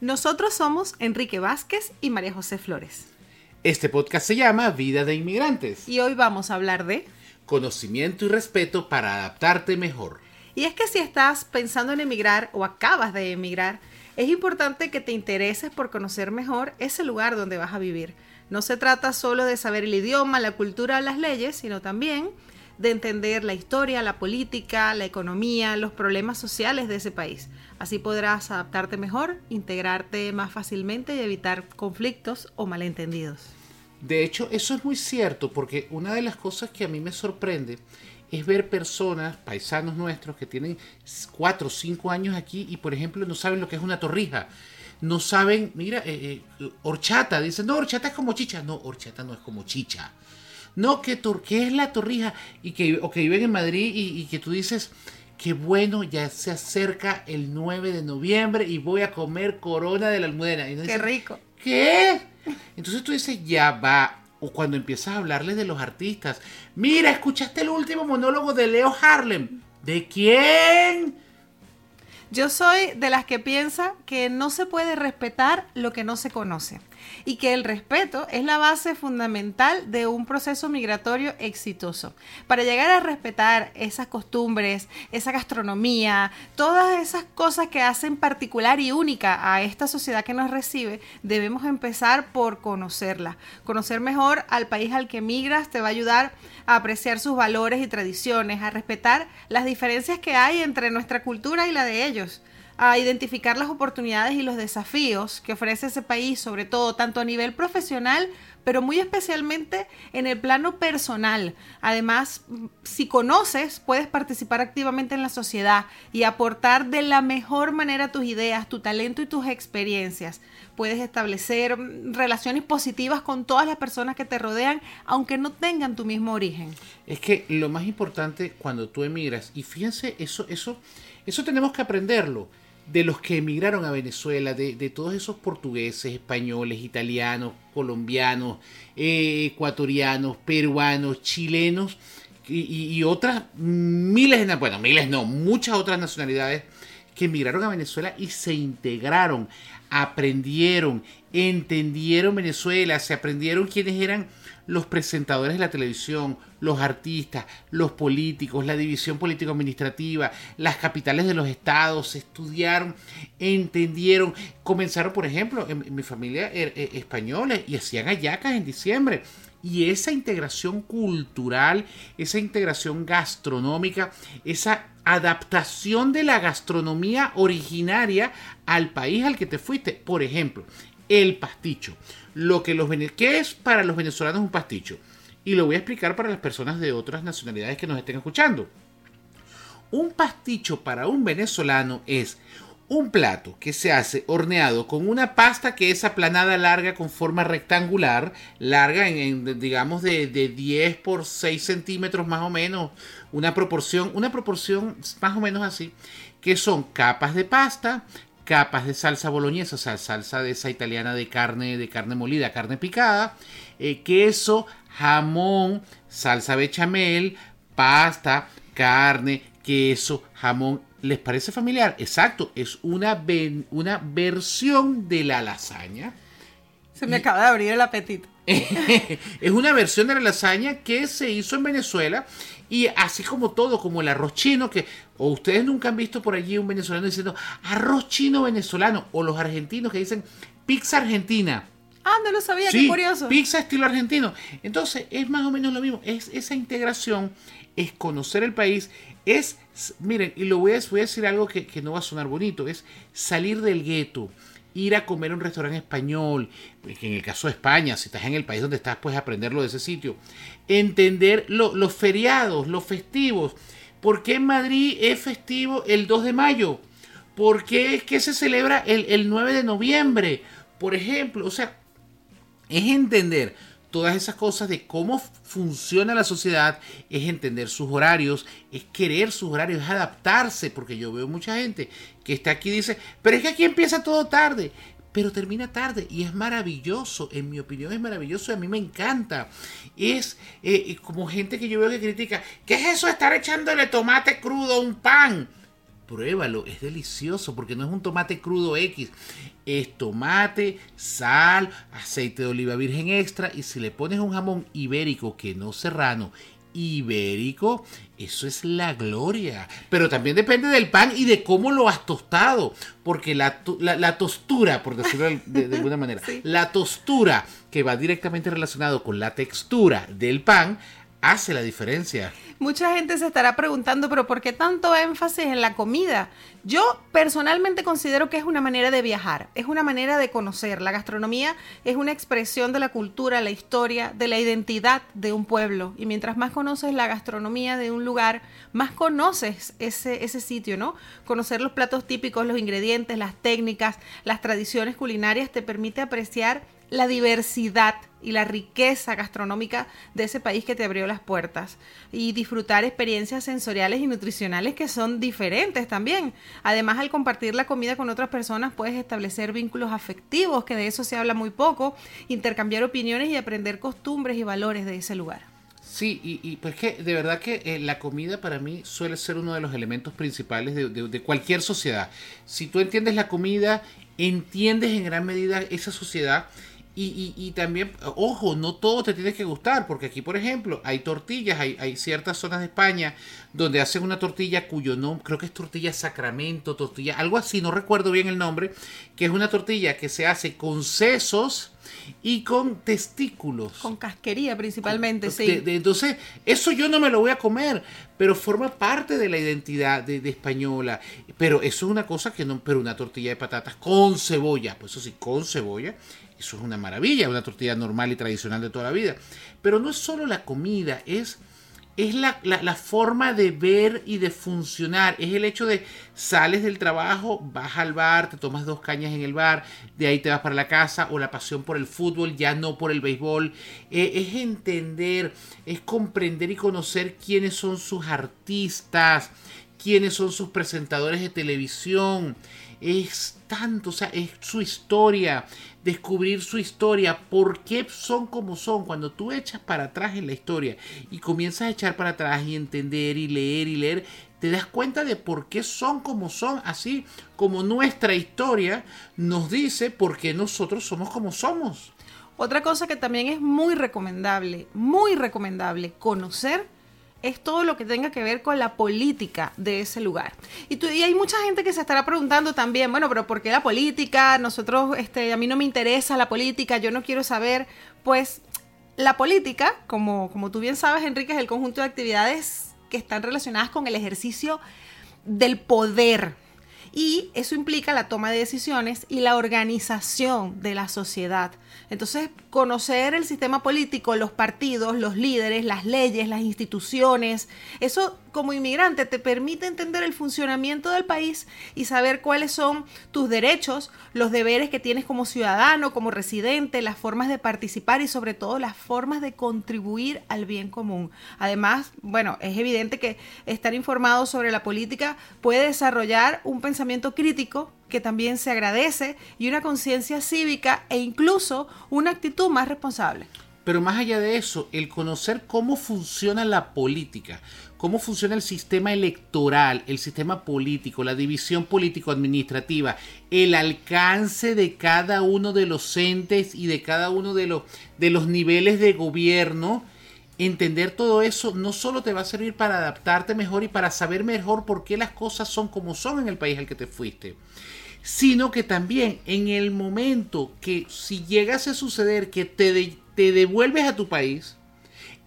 Nosotros somos Enrique Vázquez y María José Flores. Este podcast se llama Vida de Inmigrantes. Y hoy vamos a hablar de conocimiento y respeto para adaptarte mejor. Y es que si estás pensando en emigrar o acabas de emigrar, es importante que te intereses por conocer mejor ese lugar donde vas a vivir. No se trata solo de saber el idioma, la cultura o las leyes, sino también de entender la historia, la política, la economía, los problemas sociales de ese país. Así podrás adaptarte mejor, integrarte más fácilmente y evitar conflictos o malentendidos. De hecho, eso es muy cierto porque una de las cosas que a mí me sorprende es ver personas, paisanos nuestros, que tienen 4 o 5 años aquí y, por ejemplo, no saben lo que es una torrija. No saben, mira, eh, eh, horchata. Dicen, no, horchata es como chicha. No, horchata no es como chicha. No, que, ¿qué es la torrija? Y que, o que viven en Madrid y, que tú dices, qué bueno, ya se acerca el 9 de noviembre y voy a comer corona de la almudena. Y qué rico. ¿Qué? Entonces tú dices, ya va. O cuando empiezas a hablarles de los artistas. Mira, escuchaste el último monólogo de Leo Harlem. ¿De quién? Yo soy de las que piensa que no se puede respetar lo que no se conoce y que el respeto es la base fundamental de un proceso migratorio exitoso. Para llegar a respetar esas costumbres, esa gastronomía, todas esas cosas que hacen particular y única a esta sociedad que nos recibe, debemos empezar por conocerla. Conocer mejor al país al que migras te va a ayudar a apreciar sus valores y tradiciones, a respetar las diferencias que hay entre nuestra cultura y la de ellos a identificar las oportunidades y los desafíos que ofrece ese país, sobre todo tanto a nivel profesional, pero muy especialmente en el plano personal. Además, si conoces, puedes participar activamente en la sociedad y aportar de la mejor manera tus ideas, tu talento y tus experiencias. Puedes establecer relaciones positivas con todas las personas que te rodean, aunque no tengan tu mismo origen. Es que lo más importante cuando tú emigras, y fíjense, eso, eso eso tenemos que aprenderlo de los que emigraron a Venezuela, de, todos esos portugueses, españoles, italianos, colombianos, eh, ecuatorianos, peruanos, chilenos y, otras miles, de, bueno, miles no, muchas otras nacionalidades que emigraron a Venezuela y se integraron, aprendieron, entendieron Venezuela, se aprendieron quiénes eran los presentadores de la televisión, los artistas, los políticos, la división político-administrativa, las capitales de los estados, estudiaron, entendieron, comenzaron, por ejemplo, en, mi familia er, eh, españoles y hacían ayacas en diciembre. Y esa integración cultural, esa integración gastronómica, esa adaptación de la gastronomía originaria al país al que te fuiste. Por ejemplo, el pasticho. Lo que los ¿Qué es para los venezolanos un pasticho? Y lo voy a explicar para las personas de otras nacionalidades que nos estén escuchando. Un pasticho para un venezolano es un plato que se hace horneado con una pasta que es aplanada larga con forma rectangular, larga en, digamos de, de, 10 por 6 centímetros más o menos, una proporción, una proporción más o menos así, que son capas de pasta, capas de salsa boloñesa, o sea, salsa de esa italiana de carne, de carne molida, carne picada, eh, queso, jamón, salsa bechamel, pasta, carne, queso, jamón. ¿Les parece familiar? Exacto, es una, una versión de la lasaña. Se me acaba de abrir el apetito. es una versión de la lasaña que se hizo en Venezuela y así como todo, como el arroz chino, que o ustedes nunca han visto por allí un venezolano diciendo arroz chino venezolano, o los argentinos que dicen pizza argentina. Ah, no lo sabía, qué curioso. Pizza estilo argentino. Entonces, es más o menos lo mismo. Es esa integración, es conocer el país, es, miren, y lo voy a, decir algo que, que no va a sonar bonito, es salir del gueto ir a comer a un restaurante español, en el caso de España, si estás en el país donde estás, puedes aprenderlo de ese sitio. Entender los feriados, los festivos. ¿Por qué en Madrid es festivo el 2 de mayo? ¿Por qué es que se celebra el, el 9 de noviembre? Por ejemplo, o sea, es entender todas esas cosas de cómo funciona la sociedad, es entender sus horarios, es querer sus horarios, es adaptarse, porque yo veo mucha gente que está aquí y dice, pero es que aquí empieza todo tarde, pero termina tarde y es maravilloso, en mi opinión es maravilloso y a mí me encanta. Es eh, como gente que yo veo que critica, ¿qué es eso de estar echándole tomate crudo a un pan? Pruébalo, es delicioso porque no es un tomate crudo X, es tomate, sal, aceite de oliva virgen extra y si le pones un jamón ibérico que no serrano, ibérico, eso es la gloria. Pero también depende del pan y de cómo lo has tostado. Porque la, tostura, por decirlo de, alguna manera, la tostura que va directamente relacionado con la textura del pan, hace la diferencia. Mucha gente se estará preguntando, pero ¿por qué tanto énfasis en la comida? Yo personalmente considero que es una manera de viajar, es una manera de conocer. La gastronomía es una expresión de la cultura, la historia, de la identidad de un pueblo. Y mientras más conoces la gastronomía de un lugar, más conoces ese, ese sitio, ¿no? Conocer los platos típicos, los ingredientes, las técnicas, las tradiciones culinarias te permite apreciar la diversidad y la riqueza gastronómica de ese país que te abrió las puertas y disfrutar experiencias sensoriales y nutricionales que son diferentes también. Además, al compartir la comida con otras personas puedes establecer vínculos afectivos, que de eso se habla muy poco, intercambiar opiniones y aprender costumbres y valores de ese lugar. Sí, y, pues que de verdad que eh, la comida para mí suele ser uno de los elementos principales de cualquier sociedad. Si tú entiendes la comida, entiendes en gran medida esa sociedad y, también, ojo, no todo te tiene que gustar, porque aquí, por ejemplo, hay tortillas, hay, hay ciertas zonas de España donde hacen una tortilla cuyo nombre, creo que es tortilla sacramento, tortilla, algo así, no recuerdo bien el nombre, que es una tortilla que se hace con sesos y con testículos. Con casquería principalmente, sí. entonces, eso yo no me lo voy a comer, pero forma parte de la identidad de, de, española. Pero eso es una cosa que no, pero una tortilla de patatas con cebolla, pues eso sí, con cebolla, eso es una maravilla, una tortilla normal y tradicional de toda la vida. Pero no es solo la comida, es, es la, forma de ver y de funcionar. Es el hecho de sales del trabajo, vas al bar, te tomas dos cañas en el bar, de ahí te vas para la casa, o la pasión por el fútbol, ya no por el béisbol. Eh, es entender, es comprender y conocer quiénes son sus artistas, quiénes son sus presentadores de televisión es tanto, o sea, es su historia, descubrir su historia, por qué son como son. Cuando tú echas para atrás en la historia y comienzas a echar para atrás y entender y leer y leer, te das cuenta de por qué son como son, así como nuestra historia nos dice por qué nosotros somos como somos. Otra cosa que también es muy recomendable, muy recomendable, conocer es todo lo que tenga que ver con la política de ese lugar. Y, hay mucha gente que se estará preguntando también, bueno, pero ¿por qué la política? Nosotros, este, a mí no me interesa la política, yo no quiero saber. Pues la política, como, como tú bien sabes, Enrique, es el conjunto de actividades que están relacionadas con el ejercicio del poder. Y eso implica la toma de decisiones y la organización de la sociedad. Entonces, conocer el sistema político, los partidos, los líderes, las leyes, las instituciones, eso como inmigrante te permite entender el funcionamiento del país y saber cuáles son tus derechos, los deberes que tienes como ciudadano, como residente, las formas de participar y sobre todo las formas de contribuir al bien común. Además, bueno, es evidente que estar informado sobre la política puede desarrollar un pensamiento crítico que también se agradece y una conciencia cívica e incluso una actitud más responsable. Pero más allá de eso, el conocer cómo funciona la política, cómo funciona el sistema electoral, el sistema político, la división político-administrativa, el alcance de cada uno de los entes y de cada uno de los, niveles de gobierno, entender todo eso no solo te va a servir para adaptarte mejor y para saber mejor por qué las cosas son como son en el país al que te fuiste, sino que también en el momento que si llegase a suceder que te, te devuelves a tu país,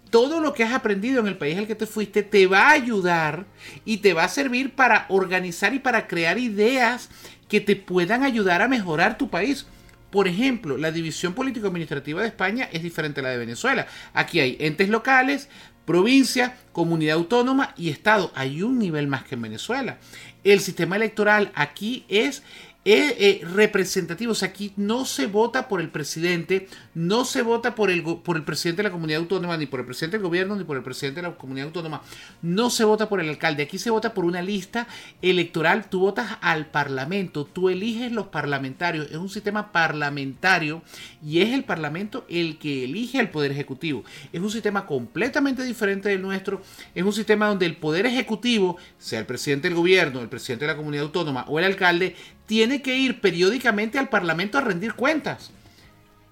todo lo que has aprendido en el país al que te fuiste te va a ayudar y te va a servir para organizar y para crear ideas que te puedan ayudar a mejorar tu país. Por ejemplo, la división político-administrativa de España es diferente a la de Venezuela. Aquí hay entes locales, provincia, comunidad autónoma y Estado. Hay un nivel más que en Venezuela. El sistema electoral aquí es eh, representativo. O sea, aquí no se vota por el presidente, no se vota por el, por el presidente de la comunidad autónoma, ni por el presidente del gobierno, ni por el presidente de la comunidad autónoma. No se vota por el alcalde. Aquí se vota por una lista electoral. Tú votas al parlamento, tú eliges los parlamentarios. Es un sistema parlamentario y es el parlamento el que elige al poder ejecutivo. Es un sistema completamente diferente del nuestro. Es un sistema donde el poder ejecutivo, sea el presidente del gobierno, el presidente de la comunidad autónoma o el alcalde, tiene que ir periódicamente al Parlamento a rendir cuentas.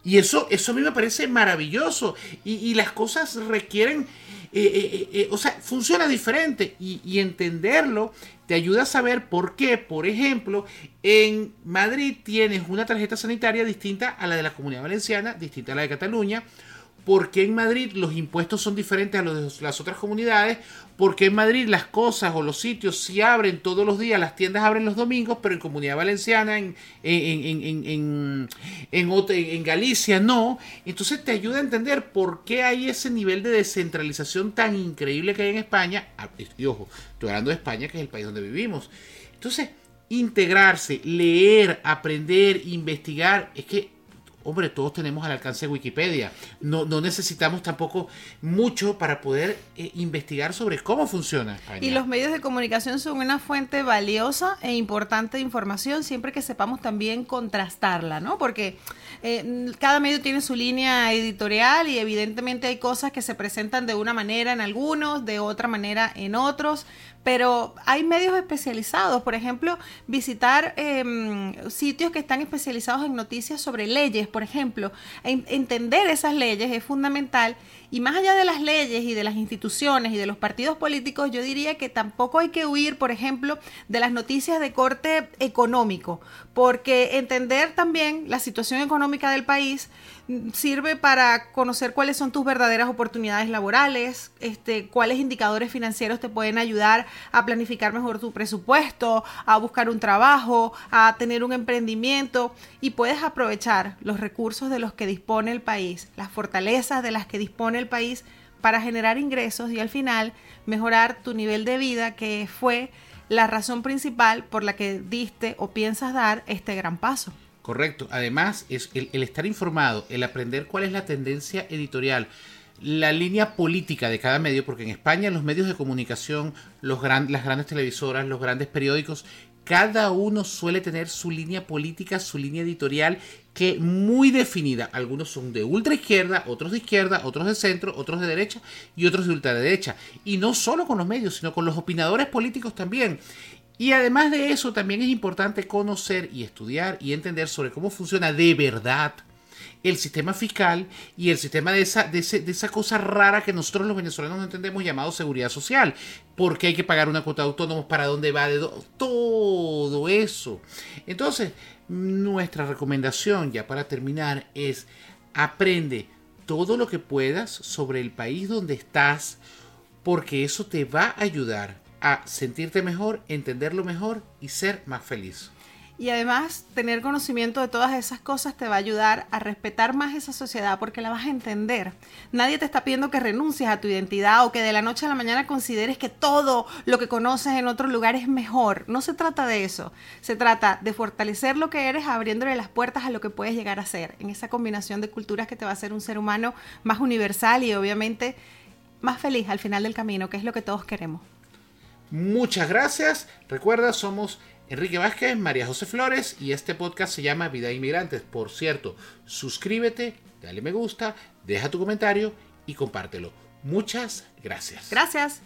Y eso, eso a mí me parece maravilloso. Y, las cosas requieren, eh, eh, eh, o sea, funciona diferente. Y, y, entenderlo te ayuda a saber por qué, por ejemplo, en Madrid tienes una tarjeta sanitaria distinta a la de la Comunidad Valenciana, distinta a la de Cataluña por qué en Madrid los impuestos son diferentes a los de las otras comunidades, por qué en Madrid las cosas o los sitios sí abren todos los días, las tiendas abren los domingos, pero en Comunidad Valenciana, en, en, Galicia no. Entonces te ayuda a entender por qué hay ese nivel de descentralización tan increíble que hay en España. Ah, y ojo, estoy hablando de España, que es el país donde vivimos. Entonces, integrarse, leer, aprender, investigar, es que hombre, todos tenemos al alcance Wikipedia. No, no necesitamos tampoco mucho para poder eh, investigar sobre cómo funciona. Y los medios de comunicación son una fuente valiosa e importante de información siempre que sepamos también contrastarla, ¿no? Porque eh, cada medio tiene su línea editorial y evidentemente hay cosas que se presentan de una manera en algunos, de otra manera en otros pero hay medios especializados, por ejemplo, visitar em, sitios que están especializados en noticias sobre leyes, por ejemplo, entender esas leyes es fundamental y más allá de las leyes y de las instituciones y de los partidos políticos, yo diría que tampoco hay que huir, por ejemplo, de las noticias de corte económico, porque entender también la situación económica del país mm, sirve para conocer cuáles son tus verdaderas oportunidades laborales, este, cuáles indicadores financieros te pueden ayudar a planificar mejor tu presupuesto, a buscar un trabajo, a tener un emprendimiento y puedes aprovechar los recursos de los que dispone el país, las fortalezas de las que dispone el país para generar ingresos y al final mejorar tu nivel de vida, que fue la razón principal por la que diste o piensas dar este gran paso. Correcto. Además, es el, estar informado, el aprender cuál es la tendencia editorial, la línea política de cada medio, porque en España los medios de comunicación, los las grandes televisoras, los grandes periódicos, cada uno suele tener su línea política, su línea editorial que muy definida. Algunos son de ultra izquierda, otros de izquierda, otros de centro, otros de derecha y otros de ultraderecha. Y no solo con los medios, sino con los opinadores políticos también. Y además de eso, también es importante conocer y estudiar y entender sobre cómo funciona de verdad el sistema fiscal y el sistema de esa, de, esa cosa rara que nosotros los venezolanos no entendemos llamado seguridad social. porque hay que pagar una cuota de autónomos? ¿Para dónde va? De todo eso. Entonces, nuestra recomendación ya para terminar es aprende todo lo que puedas sobre el país donde estás porque eso te va a ayudar a sentirte mejor, entenderlo mejor y ser más feliz. Y además, tener conocimiento de todas esas cosas te va a ayudar a respetar más esa sociedad porque la vas a entender. Nadie te está pidiendo que renuncies a tu identidad o que de la noche a la mañana consideres que todo lo que conoces en otro lugar es mejor. No se trata de eso. Se trata de fortalecer lo que eres abriéndole las puertas a lo que puedes llegar a ser. En esa combinación de culturas que te va a hacer un ser humano más universal y obviamente más feliz al final del camino, que es lo que todos queremos. Muchas gracias. Recuerda, somos Enrique Vázquez, María José Flores y este podcast se llama Vida de Inmigrantes. Por cierto, suscríbete, dale me gusta, deja tu comentario y compártelo. Muchas gracias. Gracias.